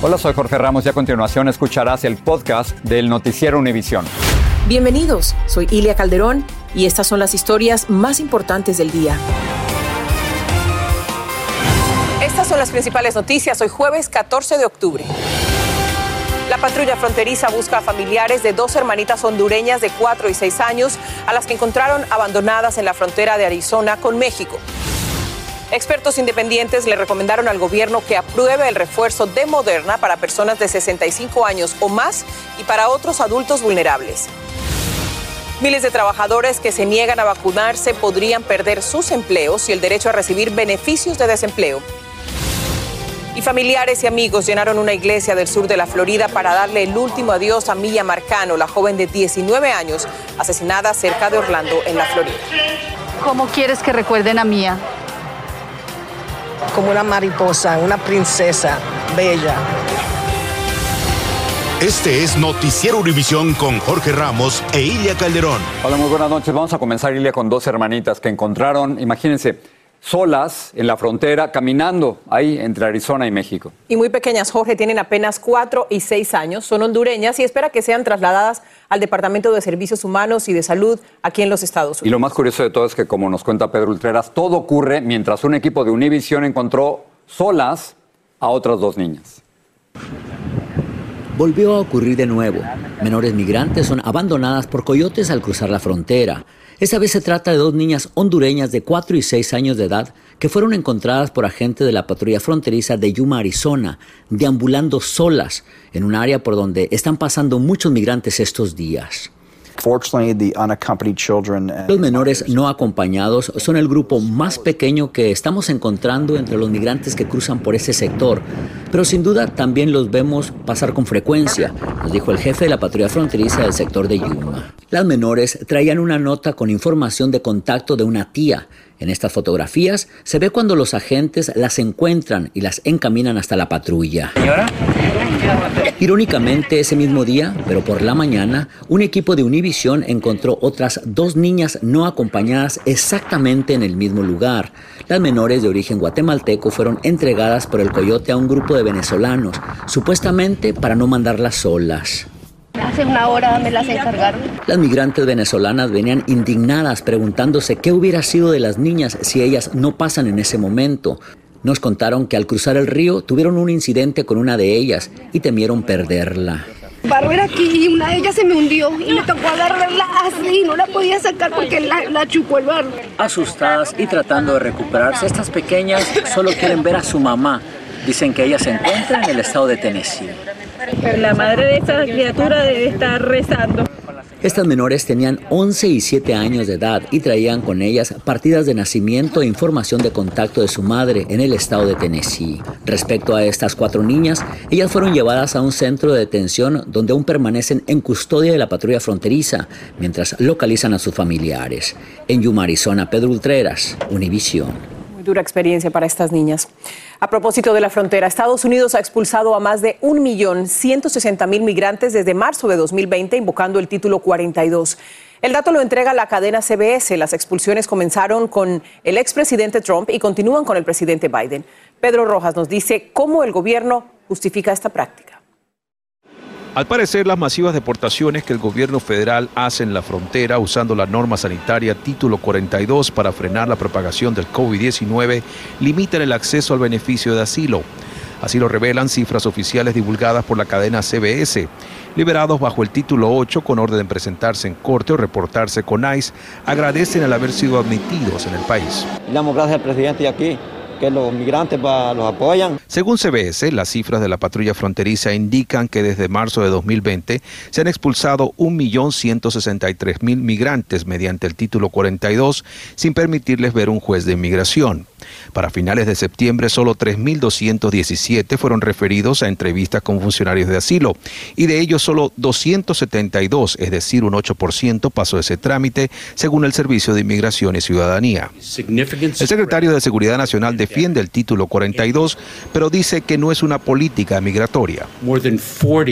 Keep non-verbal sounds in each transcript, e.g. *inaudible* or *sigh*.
Hola, soy Jorge Ramos y a continuación escucharás el podcast del Noticiero Univisión. Bienvenidos, soy Ilia Calderón y estas son las historias más importantes del día. Estas son las principales noticias hoy jueves 14 de octubre. La patrulla fronteriza busca a familiares de dos hermanitas hondureñas de 4 y 6 años a las que encontraron abandonadas en la frontera de Arizona con México. Expertos independientes le recomendaron al gobierno que apruebe el refuerzo de Moderna para personas de 65 años o más y para otros adultos vulnerables. Miles de trabajadores que se niegan a vacunarse podrían perder sus empleos y el derecho a recibir beneficios de desempleo. Y familiares y amigos llenaron una iglesia del sur de la Florida para darle el último adiós a Milla Marcano, la joven de 19 años, asesinada cerca de Orlando, en la Florida. ¿Cómo quieres que recuerden a Mía? Como una mariposa, una princesa bella. Este es Noticiero Univisión con Jorge Ramos e Ilia Calderón. Hola, muy buenas noches. Vamos a comenzar, Ilia, con dos hermanitas que encontraron, imagínense, solas en la frontera, caminando ahí entre Arizona y México. Y muy pequeñas, Jorge, tienen apenas cuatro y seis años, son hondureñas y espera que sean trasladadas al Departamento de Servicios Humanos y de Salud aquí en los Estados Unidos. Y lo más curioso de todo es que, como nos cuenta Pedro Ultreras, todo ocurre mientras un equipo de Univision encontró solas a otras dos niñas. Volvió a ocurrir de nuevo. Menores migrantes son abandonadas por coyotes al cruzar la frontera. Esta vez se trata de dos niñas hondureñas de 4 y 6 años de edad que fueron encontradas por agentes de la patrulla fronteriza de Yuma, Arizona, deambulando solas en un área por donde están pasando muchos migrantes estos días. Los menores no acompañados son el grupo más pequeño que estamos encontrando entre los migrantes que cruzan por ese sector, pero sin duda también los vemos pasar con frecuencia, nos dijo el jefe de la patrulla fronteriza del sector de Yuma. Las menores traían una nota con información de contacto de una tía. En estas fotografías se ve cuando los agentes las encuentran y las encaminan hasta la patrulla. Señora, Irónicamente, ese mismo día, pero por la mañana, un equipo de Univision encontró otras dos niñas no acompañadas exactamente en el mismo lugar. Las menores de origen guatemalteco fueron entregadas por el coyote a un grupo de venezolanos, supuestamente para no mandarlas solas. Hace una hora me las encargaron. Las migrantes venezolanas venían indignadas preguntándose qué hubiera sido de las niñas si ellas no pasan en ese momento. Nos contaron que al cruzar el río tuvieron un incidente con una de ellas y temieron perderla. Barro aquí y una de ellas se me hundió y me tocó agarrarla así, no la podía sacar porque la, la chupó el barro. Asustadas y tratando de recuperarse, estas pequeñas solo quieren ver a su mamá. Dicen que ella se encuentra en el estado de Tennessee. La madre de esta criatura debe estar rezando. Estas menores tenían 11 y 7 años de edad y traían con ellas partidas de nacimiento e información de contacto de su madre en el estado de Tennessee. Respecto a estas cuatro niñas, ellas fueron llevadas a un centro de detención donde aún permanecen en custodia de la patrulla fronteriza mientras localizan a sus familiares. En Yuma, Arizona, Pedro Ultreras, Univision dura experiencia para estas niñas. A propósito de la frontera, Estados Unidos ha expulsado a más de 1.160.000 migrantes desde marzo de 2020, invocando el título 42. El dato lo entrega la cadena CBS. Las expulsiones comenzaron con el expresidente Trump y continúan con el presidente Biden. Pedro Rojas nos dice cómo el gobierno justifica esta práctica. Al parecer, las masivas deportaciones que el gobierno federal hace en la frontera usando la norma sanitaria título 42 para frenar la propagación del COVID-19 limitan el acceso al beneficio de asilo. Así lo revelan cifras oficiales divulgadas por la cadena CBS. Liberados bajo el título 8 con orden de presentarse en corte o reportarse con ICE, agradecen al haber sido admitidos en el país. Le damos gracias al presidente aquí que los migrantes los apoyan. Según CBS, las cifras de la patrulla fronteriza indican que desde marzo de 2020 se han expulsado 1.163.000 migrantes mediante el título 42 sin permitirles ver un juez de inmigración. Para finales de septiembre, solo 3.217 fueron referidos a entrevistas con funcionarios de asilo y de ellos solo 272, es decir, un 8% pasó ese trámite, según el Servicio de Inmigración y Ciudadanía. El secretario de Seguridad Nacional de defiende el título 42, pero dice que no es una política migratoria.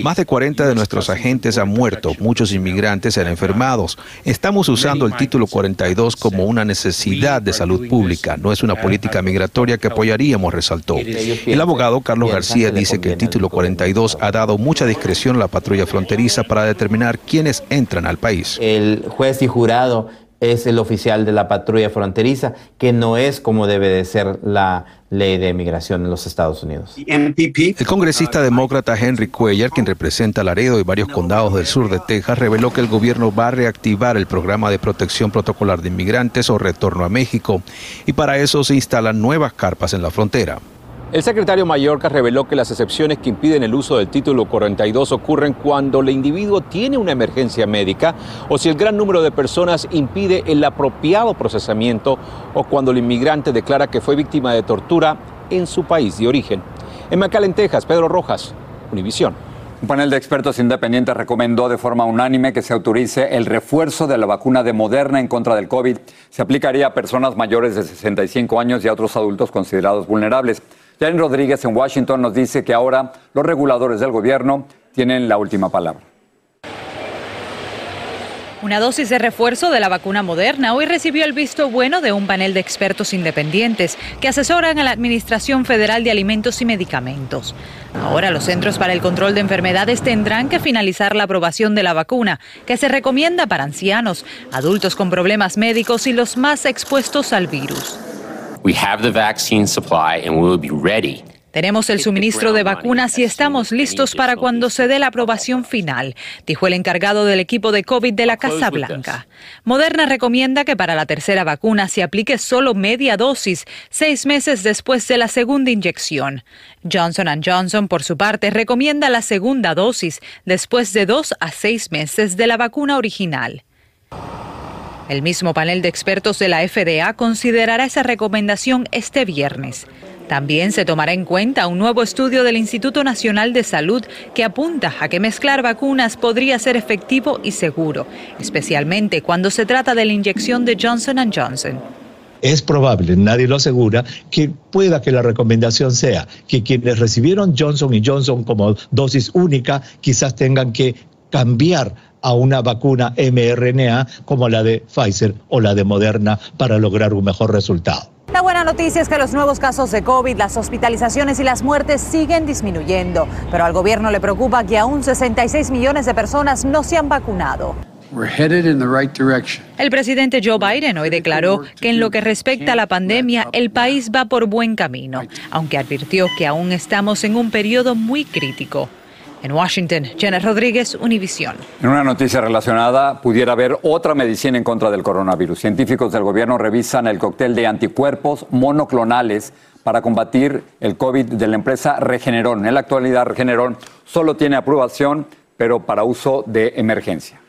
Más de 40 de nuestros agentes han muerto, muchos inmigrantes se han enfermados. Estamos usando el título 42 como una necesidad de salud pública, no es una política migratoria que apoyaríamos, resaltó. El abogado Carlos García dice que el título 42 ha dado mucha discreción a la patrulla fronteriza para determinar quiénes entran al país. El juez y jurado es el oficial de la patrulla fronteriza, que no es como debe de ser la ley de migración en los Estados Unidos. El congresista demócrata Henry Cuellar, quien representa Laredo y varios condados del sur de Texas, reveló que el gobierno va a reactivar el programa de protección protocolar de inmigrantes o retorno a México, y para eso se instalan nuevas carpas en la frontera. El secretario Mallorca reveló que las excepciones que impiden el uso del título 42 ocurren cuando el individuo tiene una emergencia médica o si el gran número de personas impide el apropiado procesamiento o cuando el inmigrante declara que fue víctima de tortura en su país de origen. En McAllen, Texas, Pedro Rojas, Univisión. Un panel de expertos independientes recomendó de forma unánime que se autorice el refuerzo de la vacuna de Moderna en contra del COVID. Se aplicaría a personas mayores de 65 años y a otros adultos considerados vulnerables. Jan Rodríguez en Washington nos dice que ahora los reguladores del gobierno tienen la última palabra. Una dosis de refuerzo de la vacuna moderna hoy recibió el visto bueno de un panel de expertos independientes que asesoran a la Administración Federal de Alimentos y Medicamentos. Ahora los Centros para el Control de Enfermedades tendrán que finalizar la aprobación de la vacuna, que se recomienda para ancianos, adultos con problemas médicos y los más expuestos al virus. Tenemos el suministro de vacunas y estamos listos para cuando se dé la aprobación final, dijo el encargado del equipo de COVID de la Casa Blanca. Moderna recomienda que para la tercera vacuna se aplique solo media dosis, seis meses después de la segunda inyección. Johnson Johnson, por su parte, recomienda la segunda dosis después de dos a seis meses de la vacuna original. El mismo panel de expertos de la FDA considerará esa recomendación este viernes. También se tomará en cuenta un nuevo estudio del Instituto Nacional de Salud que apunta a que mezclar vacunas podría ser efectivo y seguro, especialmente cuando se trata de la inyección de Johnson Johnson. Es probable, nadie lo asegura, que pueda que la recomendación sea que quienes recibieron Johnson y Johnson como dosis única quizás tengan que cambiar a una vacuna mRNA como la de Pfizer o la de Moderna para lograr un mejor resultado. La buena noticia es que los nuevos casos de COVID, las hospitalizaciones y las muertes siguen disminuyendo, pero al gobierno le preocupa que aún 66 millones de personas no se han vacunado. El presidente Joe Biden hoy declaró que en lo que respecta a la pandemia, el país va por buen camino, aunque advirtió que aún estamos en un periodo muy crítico. En Washington, Jenna Rodríguez, Univisión. En una noticia relacionada, pudiera haber otra medicina en contra del coronavirus. Científicos del gobierno revisan el cóctel de anticuerpos monoclonales para combatir el COVID de la empresa Regeneron. En la actualidad, Regeneron solo tiene aprobación, pero para uso de emergencia.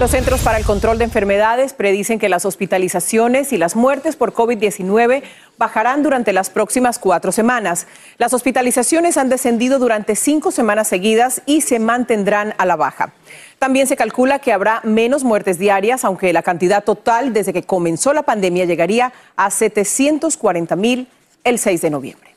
Los Centros para el Control de Enfermedades predicen que las hospitalizaciones y las muertes por COVID-19 bajarán durante las próximas cuatro semanas. Las hospitalizaciones han descendido durante cinco semanas seguidas y se mantendrán a la baja. También se calcula que habrá menos muertes diarias, aunque la cantidad total desde que comenzó la pandemia llegaría a 740 mil el 6 de noviembre.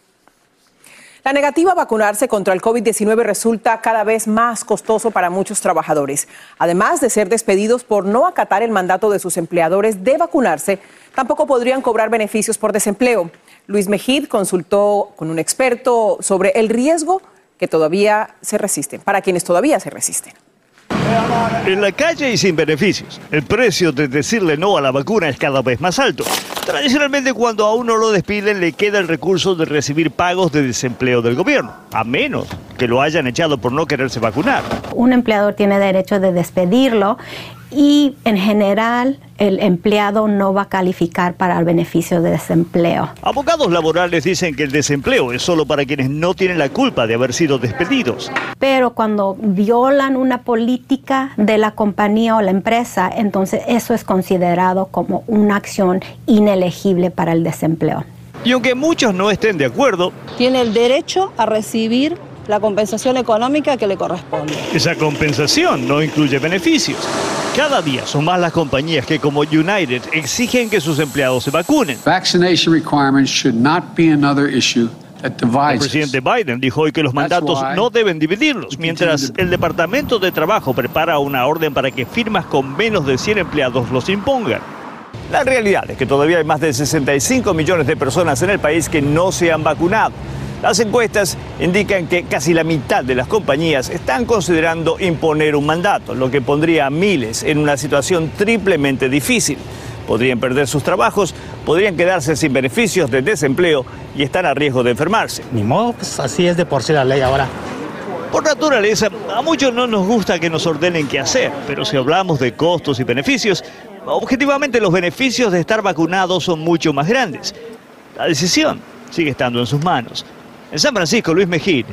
La negativa a vacunarse contra el COVID-19 resulta cada vez más costoso para muchos trabajadores. Además de ser despedidos por no acatar el mandato de sus empleadores de vacunarse, tampoco podrían cobrar beneficios por desempleo. Luis Mejid consultó con un experto sobre el riesgo que todavía se resisten, para quienes todavía se resisten. En la calle y sin beneficios. El precio de decirle no a la vacuna es cada vez más alto. Tradicionalmente cuando a uno lo despiden le queda el recurso de recibir pagos de desempleo del gobierno, a menos que lo hayan echado por no quererse vacunar. Un empleador tiene derecho de despedirlo y en general el empleado no va a calificar para el beneficio de desempleo. Abogados laborales dicen que el desempleo es solo para quienes no tienen la culpa de haber sido despedidos. Pero cuando violan una política de la compañía o la empresa, entonces eso es considerado como una acción inelegible para el desempleo. Y aunque muchos no estén de acuerdo, tiene el derecho a recibir la compensación económica que le corresponde. Esa compensación no incluye beneficios. Cada día son más las compañías que como United exigen que sus empleados se vacunen. Vaccination requirements should not be another issue that El presidente Biden dijo hoy que los mandatos no deben dividirlos, mientras el Departamento de Trabajo prepara una orden para que firmas con menos de 100 empleados los impongan. La realidad es que todavía hay más de 65 millones de personas en el país que no se han vacunado. Las encuestas indican que casi la mitad de las compañías están considerando imponer un mandato, lo que pondría a miles en una situación triplemente difícil. Podrían perder sus trabajos, podrían quedarse sin beneficios de desempleo y están a riesgo de enfermarse. Ni modo, pues así es de por sí la ley ahora. Por naturaleza, a muchos no nos gusta que nos ordenen qué hacer, pero si hablamos de costos y beneficios, objetivamente los beneficios de estar vacunados son mucho más grandes. La decisión sigue estando en sus manos. En San Francisco, Luis Mejid,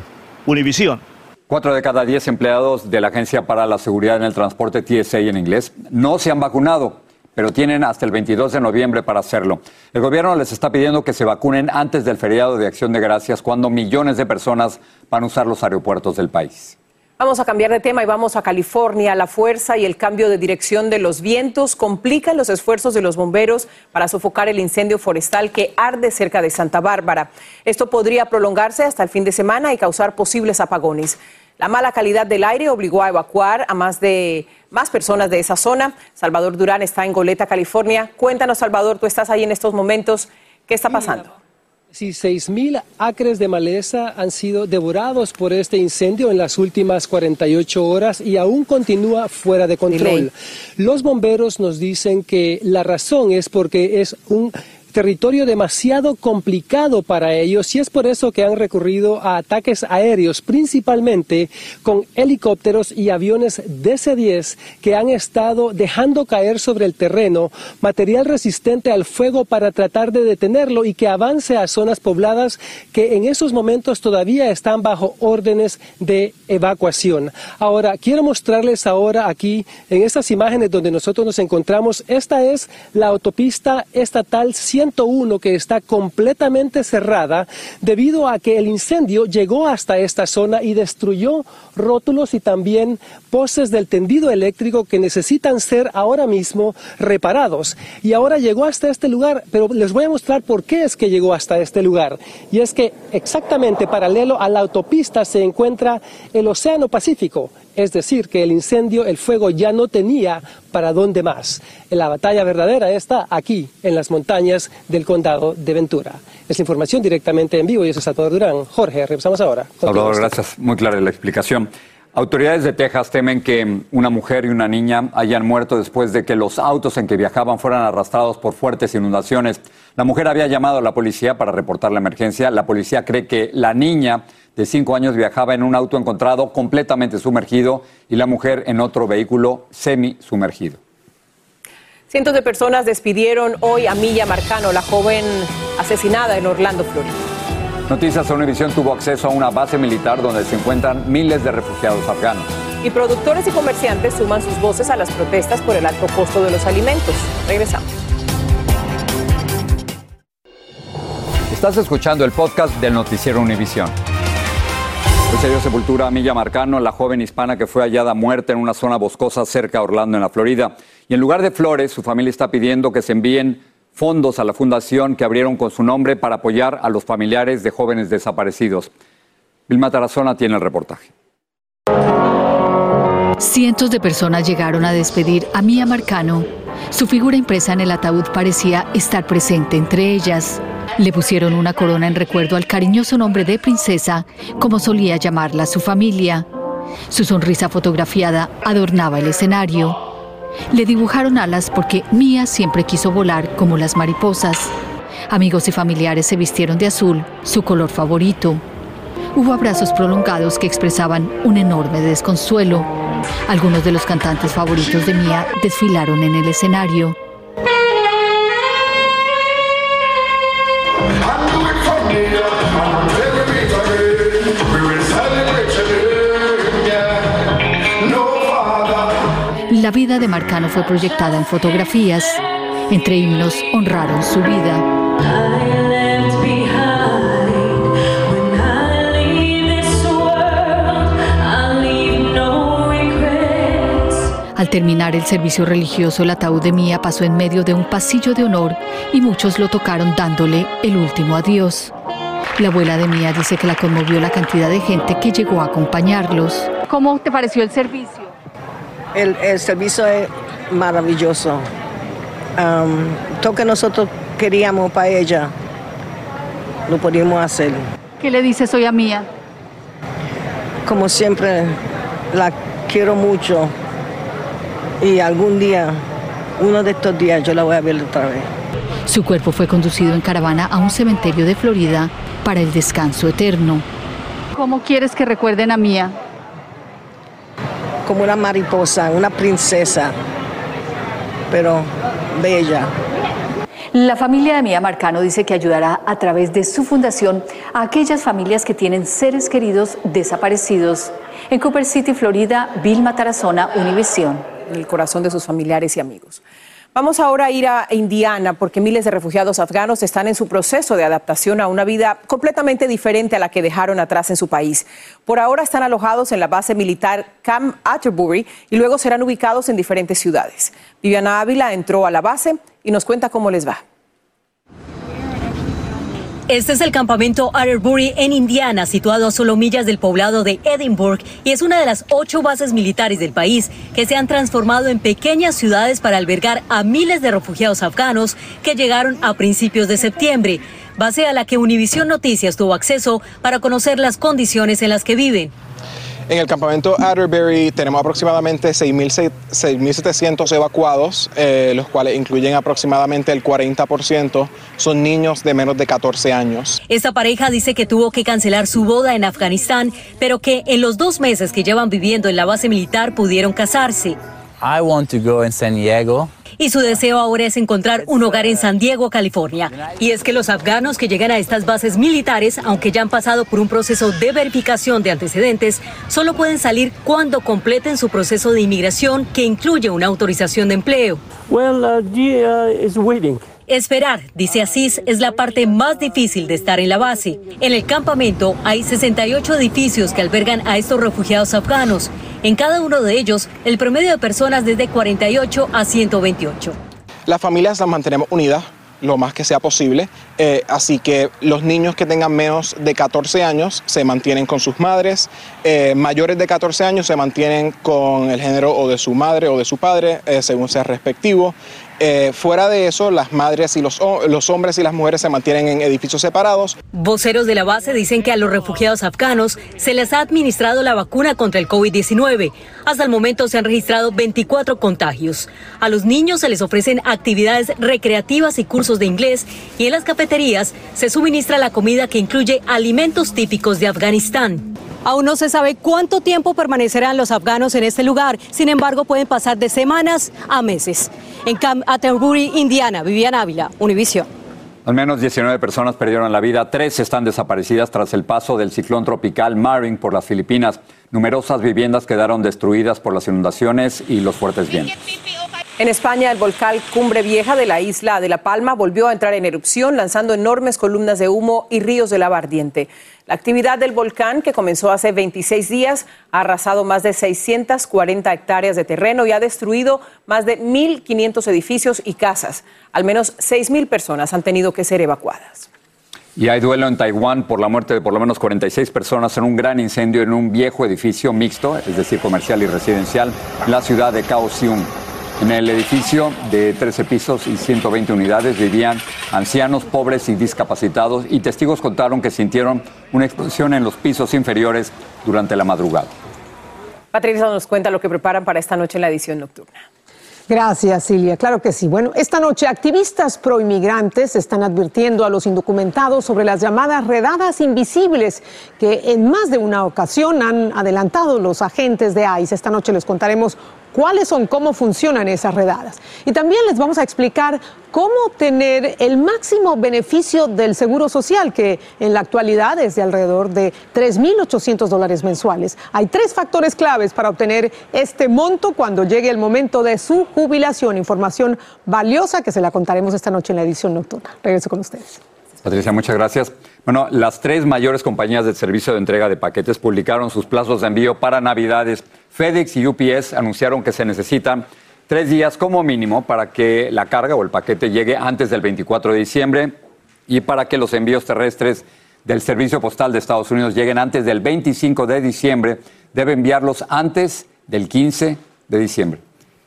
Univisión. Cuatro de cada diez empleados de la Agencia para la Seguridad en el Transporte, TSA en inglés, no se han vacunado, pero tienen hasta el 22 de noviembre para hacerlo. El gobierno les está pidiendo que se vacunen antes del feriado de Acción de Gracias, cuando millones de personas van a usar los aeropuertos del país. Vamos a cambiar de tema y vamos a California. La fuerza y el cambio de dirección de los vientos complican los esfuerzos de los bomberos para sofocar el incendio forestal que arde cerca de Santa Bárbara. Esto podría prolongarse hasta el fin de semana y causar posibles apagones. La mala calidad del aire obligó a evacuar a más de más personas de esa zona. Salvador Durán está en Goleta, California. Cuéntanos, Salvador, tú estás ahí en estos momentos. ¿Qué está pasando? Sí, 6.000 acres de maleza han sido devorados por este incendio en las últimas 48 horas y aún continúa fuera de control. Los bomberos nos dicen que la razón es porque es un territorio demasiado complicado para ellos y es por eso que han recurrido a ataques aéreos, principalmente con helicópteros y aviones DC-10 que han estado dejando caer sobre el terreno material resistente al fuego para tratar de detenerlo y que avance a zonas pobladas que en esos momentos todavía están bajo órdenes de evacuación. Ahora, quiero mostrarles ahora aquí en estas imágenes donde nosotros nos encontramos, esta es la autopista estatal 101 que está completamente cerrada debido a que el incendio llegó hasta esta zona y destruyó rótulos y también postes del tendido eléctrico que necesitan ser ahora mismo reparados. Y ahora llegó hasta este lugar, pero les voy a mostrar por qué es que llegó hasta este lugar. Y es que exactamente paralelo a la autopista se encuentra el Océano Pacífico. Es decir, que el incendio, el fuego ya no tenía para dónde más. La batalla verdadera está aquí, en las montañas del condado de Ventura. Es la información directamente en vivo y eso es Salvador Durán. Jorge, regresamos ahora. Salvador, gracias. Muy clara la explicación. Autoridades de Texas temen que una mujer y una niña hayan muerto después de que los autos en que viajaban fueran arrastrados por fuertes inundaciones. La mujer había llamado a la policía para reportar la emergencia. La policía cree que la niña de cinco años viajaba en un auto encontrado completamente sumergido y la mujer en otro vehículo semi-sumergido. Cientos de personas despidieron hoy a Milla Marcano, la joven asesinada en Orlando, Florida. Noticias Univisión tuvo acceso a una base militar donde se encuentran miles de refugiados afganos. Y productores y comerciantes suman sus voces a las protestas por el alto costo de los alimentos. Regresamos. Estás escuchando el podcast del noticiero Univisión. Hoy se dio sepultura a Milla Marcano, la joven hispana que fue hallada muerta en una zona boscosa cerca de Orlando, en la Florida. Y en lugar de flores, su familia está pidiendo que se envíen fondos a la fundación que abrieron con su nombre para apoyar a los familiares de jóvenes desaparecidos. Vilma Tarazona tiene el reportaje. Cientos de personas llegaron a despedir a Mía Marcano. Su figura impresa en el ataúd parecía estar presente entre ellas. Le pusieron una corona en recuerdo al cariñoso nombre de princesa, como solía llamarla su familia. Su sonrisa fotografiada adornaba el escenario. Le dibujaron alas porque Mía siempre quiso volar como las mariposas. Amigos y familiares se vistieron de azul, su color favorito. Hubo abrazos prolongados que expresaban un enorme desconsuelo. Algunos de los cantantes favoritos de Mía desfilaron en el escenario. La vida de Marcano fue proyectada en fotografías. Entre himnos honraron su vida. Al terminar el servicio religioso, el ataúd de Mía pasó en medio de un pasillo de honor y muchos lo tocaron dándole el último adiós. La abuela de Mía dice que la conmovió la cantidad de gente que llegó a acompañarlos. ¿Cómo te pareció el servicio? El, el servicio es maravilloso. Um, todo que nosotros queríamos para ella, lo pudimos hacer. ¿Qué le dices hoy a Mía? Como siempre, la quiero mucho y algún día, uno de estos días, yo la voy a ver otra vez. Su cuerpo fue conducido en caravana a un cementerio de Florida para el descanso eterno. ¿Cómo quieres que recuerden a Mía? Como una mariposa, una princesa, pero bella. La familia de Mía Marcano dice que ayudará a través de su fundación a aquellas familias que tienen seres queridos desaparecidos. En Cooper City, Florida, Vilma Tarazona, Univisión. En el corazón de sus familiares y amigos. Vamos ahora a ir a Indiana porque miles de refugiados afganos están en su proceso de adaptación a una vida completamente diferente a la que dejaron atrás en su país. Por ahora están alojados en la base militar Camp Atterbury y luego serán ubicados en diferentes ciudades. Viviana Ávila entró a la base y nos cuenta cómo les va. Este es el campamento Atterbury en Indiana, situado a solo millas del poblado de Edinburgh, y es una de las ocho bases militares del país que se han transformado en pequeñas ciudades para albergar a miles de refugiados afganos que llegaron a principios de septiembre, base a la que Univision Noticias tuvo acceso para conocer las condiciones en las que viven. En el campamento Atterbury tenemos aproximadamente 6.700 evacuados, eh, los cuales incluyen aproximadamente el 40% son niños de menos de 14 años. Esta pareja dice que tuvo que cancelar su boda en Afganistán, pero que en los dos meses que llevan viviendo en la base militar pudieron casarse. I want to go in San Diego y su deseo ahora es encontrar un hogar en San Diego, California. Y es que los afganos que llegan a estas bases militares, aunque ya han pasado por un proceso de verificación de antecedentes, solo pueden salir cuando completen su proceso de inmigración que incluye una autorización de empleo. Well, uh, is waiting. Esperar, dice Asís, es la parte más difícil de estar en la base. En el campamento hay 68 edificios que albergan a estos refugiados afganos. En cada uno de ellos, el promedio de personas desde 48 a 128. Las familias las mantenemos unidas lo más que sea posible, eh, así que los niños que tengan menos de 14 años se mantienen con sus madres, eh, mayores de 14 años se mantienen con el género o de su madre o de su padre, eh, según sea respectivo. Eh, fuera de eso, las madres y los, los hombres y las mujeres se mantienen en edificios separados. Voceros de la base dicen que a los refugiados afganos se les ha administrado la vacuna contra el COVID-19. Hasta el momento se han registrado 24 contagios. A los niños se les ofrecen actividades recreativas y cursos de inglés y en las cafeterías se suministra la comida que incluye alimentos típicos de Afganistán. Aún no se sabe cuánto tiempo permanecerán los afganos en este lugar, sin embargo pueden pasar de semanas a meses. En Camp Indiana, Vivian Ávila, Univision. Al menos 19 personas perdieron la vida, tres están desaparecidas tras el paso del ciclón tropical Marin por las Filipinas. Numerosas viviendas quedaron destruidas por las inundaciones y los fuertes vientos. En España, el volcán Cumbre Vieja de la isla de La Palma volvió a entrar en erupción, lanzando enormes columnas de humo y ríos de lava ardiente. La actividad del volcán, que comenzó hace 26 días, ha arrasado más de 640 hectáreas de terreno y ha destruido más de 1.500 edificios y casas. Al menos 6.000 personas han tenido que ser evacuadas. Y hay duelo en Taiwán por la muerte de por lo menos 46 personas en un gran incendio en un viejo edificio mixto, es decir, comercial y residencial, en la ciudad de Kaohsiung. En el edificio de 13 pisos y 120 unidades vivían ancianos, pobres y discapacitados y testigos contaron que sintieron una explosión en los pisos inferiores durante la madrugada. Patricia nos cuenta lo que preparan para esta noche en la edición nocturna. Gracias, Silvia. Claro que sí. Bueno, esta noche activistas proinmigrantes están advirtiendo a los indocumentados sobre las llamadas redadas invisibles que en más de una ocasión han adelantado los agentes de ICE. Esta noche les contaremos cuáles son, cómo funcionan esas redadas. Y también les vamos a explicar cómo obtener el máximo beneficio del Seguro Social, que en la actualidad es de alrededor de 3.800 dólares mensuales. Hay tres factores claves para obtener este monto cuando llegue el momento de su jubilación. Información valiosa que se la contaremos esta noche en la edición nocturna. Regreso con ustedes. Patricia, muchas gracias. Bueno, las tres mayores compañías de servicio de entrega de paquetes publicaron sus plazos de envío para Navidades. FedEx y UPS anunciaron que se necesitan tres días como mínimo para que la carga o el paquete llegue antes del 24 de diciembre y para que los envíos terrestres del Servicio Postal de Estados Unidos lleguen antes del 25 de diciembre, debe enviarlos antes del 15 de diciembre.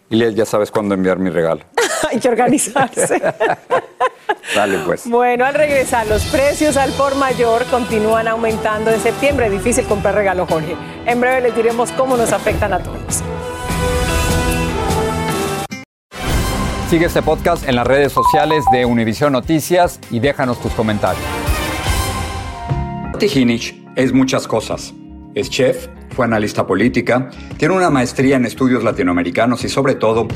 Y ya sabes cuándo enviar mi regalo. *laughs* Hay que organizarse. *laughs* Dale, pues. Bueno, al regresar, los precios al por mayor continúan aumentando en septiembre. Difícil comprar regalo, Jorge. En breve les diremos cómo nos afectan a todos. Sigue este podcast en las redes sociales de Univision Noticias y déjanos tus comentarios. Tijinich es muchas cosas. Es chef, fue analista política, tiene una maestría en estudios latinoamericanos y sobre todo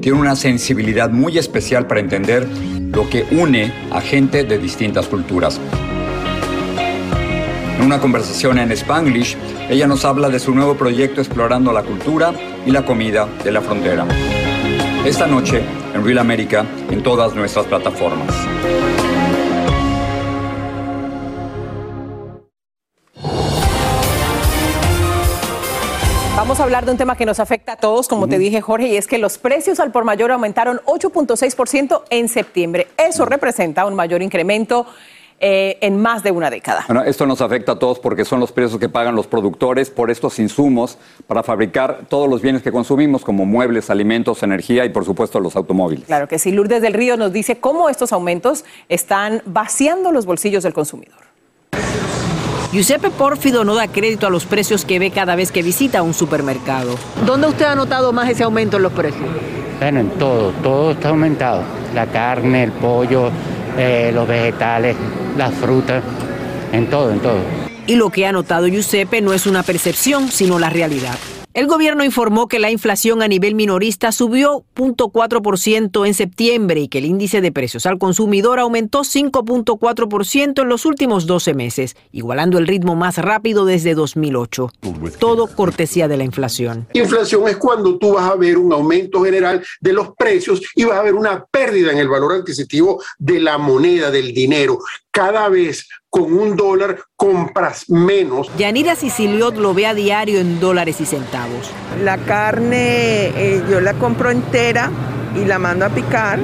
tiene una sensibilidad muy especial para entender lo que une a gente de distintas culturas. En una conversación en Spanglish, ella nos habla de su nuevo proyecto explorando la cultura y la comida de la frontera. Esta noche en Real America en todas nuestras plataformas. Vamos a hablar de un tema que nos afecta a todos, como te dije Jorge, y es que los precios al por mayor aumentaron 8.6% en septiembre. Eso representa un mayor incremento eh, en más de una década. Bueno, esto nos afecta a todos porque son los precios que pagan los productores por estos insumos para fabricar todos los bienes que consumimos, como muebles, alimentos, energía y por supuesto los automóviles. Claro que sí. Lourdes del Río nos dice cómo estos aumentos están vaciando los bolsillos del consumidor. Giuseppe Pórfido no da crédito a los precios que ve cada vez que visita un supermercado. ¿Dónde usted ha notado más ese aumento en los precios? Bueno, en todo, todo está aumentado. La carne, el pollo, eh, los vegetales, las frutas, en todo, en todo. Y lo que ha notado Giuseppe no es una percepción, sino la realidad. El gobierno informó que la inflación a nivel minorista subió 0.4% en septiembre y que el índice de precios al consumidor aumentó 5.4% en los últimos 12 meses, igualando el ritmo más rápido desde 2008. Todo cortesía de la inflación. Inflación es cuando tú vas a ver un aumento general de los precios y vas a ver una pérdida en el valor adquisitivo de la moneda, del dinero. Cada vez con un dólar compras menos. Yanira Siciliot lo ve a diario en dólares y centavos. La carne eh, yo la compro entera y la mando a picar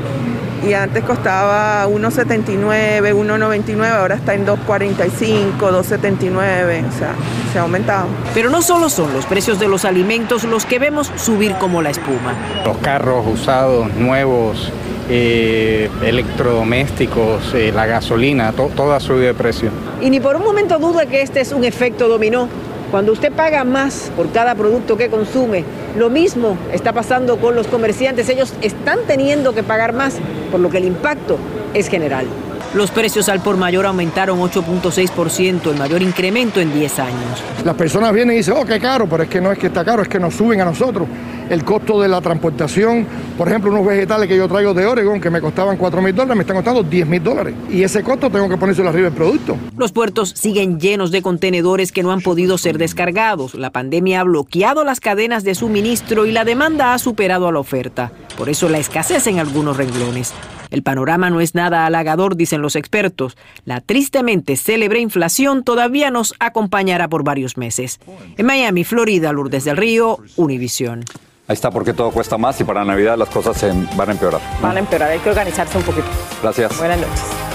y antes costaba 1.79, 1.99, ahora está en 2.45, 2.79, o sea, se ha aumentado. Pero no solo son los precios de los alimentos los que vemos subir como la espuma. Los carros usados, nuevos, eh, electrodomésticos, eh, la gasolina, todo ha subido de precio. Y ni por un momento duda que este es un efecto dominó. Cuando usted paga más por cada producto que consume, lo mismo está pasando con los comerciantes. Ellos están teniendo que pagar más, por lo que el impacto es general. Los precios al por mayor aumentaron 8.6%, el mayor incremento en 10 años. Las personas vienen y dicen, oh, qué caro, pero es que no es que está caro, es que nos suben a nosotros. El costo de la transportación, por ejemplo, unos vegetales que yo traigo de Oregon que me costaban 4 mil dólares, me están costando 10 mil dólares. Y ese costo tengo que ponérselo arriba del producto. Los puertos siguen llenos de contenedores que no han podido ser descargados. La pandemia ha bloqueado las cadenas de suministro y la demanda ha superado a la oferta. Por eso la escasez en algunos renglones. El panorama no es nada halagador, dicen los expertos. La tristemente célebre inflación todavía nos acompañará por varios meses. En Miami, Florida, Lourdes del Río, Univisión. Ahí está, porque todo cuesta más y para Navidad las cosas se van a empeorar. Van a empeorar, hay que organizarse un poquito. Gracias. Buenas noches.